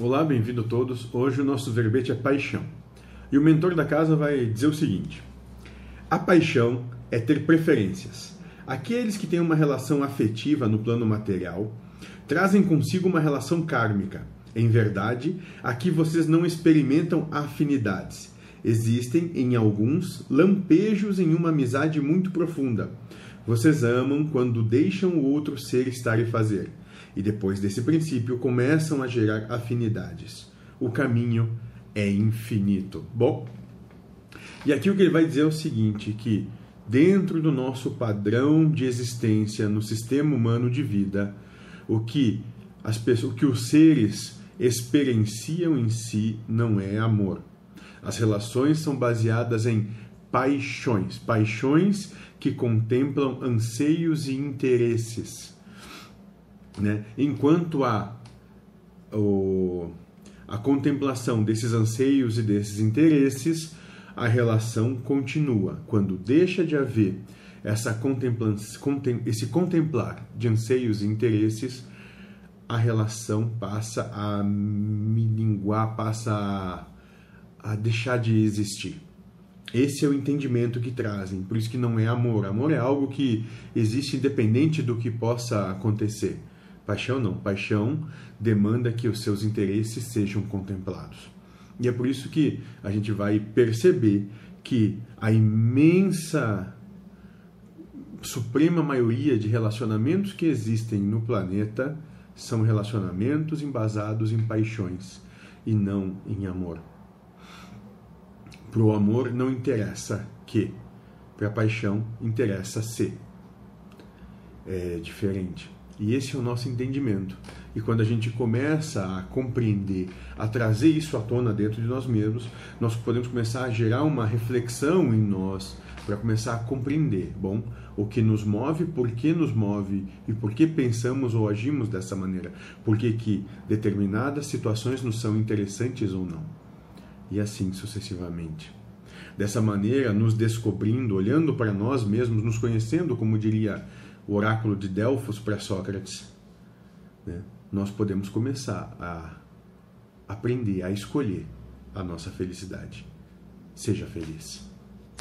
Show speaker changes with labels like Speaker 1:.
Speaker 1: Olá, bem-vindo todos. Hoje o nosso verbete é paixão. E o mentor da casa vai dizer o seguinte: A paixão é ter preferências. Aqueles que têm uma relação afetiva no plano material trazem consigo uma relação kármica. Em verdade, aqui vocês não experimentam afinidades. Existem, em alguns, lampejos em uma amizade muito profunda. Vocês amam quando deixam o outro ser, estar e fazer e depois desse princípio começam a gerar afinidades. O caminho é infinito. Bom, e aqui o que ele vai dizer é o seguinte, que dentro do nosso padrão de existência no sistema humano de vida, o que as pessoas, o que os seres experienciam em si não é amor. As relações são baseadas em paixões, paixões que contemplam anseios e interesses. Né? Enquanto a, o, a contemplação desses anseios e desses interesses, a relação continua. Quando deixa de haver essa contempla, esse contemplar de anseios e interesses, a relação passa a minguar, passa a, a deixar de existir. Esse é o entendimento que trazem, por isso que não é amor. Amor é algo que existe independente do que possa acontecer. Paixão não. Paixão demanda que os seus interesses sejam contemplados. E é por isso que a gente vai perceber que a imensa, suprema maioria de relacionamentos que existem no planeta são relacionamentos embasados em paixões e não em amor. Para o amor não interessa que, para a paixão interessa ser. É diferente. E esse é o nosso entendimento. E quando a gente começa a compreender, a trazer isso à tona dentro de nós mesmos, nós podemos começar a gerar uma reflexão em nós para começar a compreender, bom, o que nos move, por que nos move e por que pensamos ou agimos dessa maneira, por que que determinadas situações nos são interessantes ou não. E assim sucessivamente. Dessa maneira, nos descobrindo, olhando para nós mesmos, nos conhecendo, como diria o oráculo de Delfos para Sócrates, né, nós podemos começar a aprender a escolher a nossa felicidade. Seja feliz.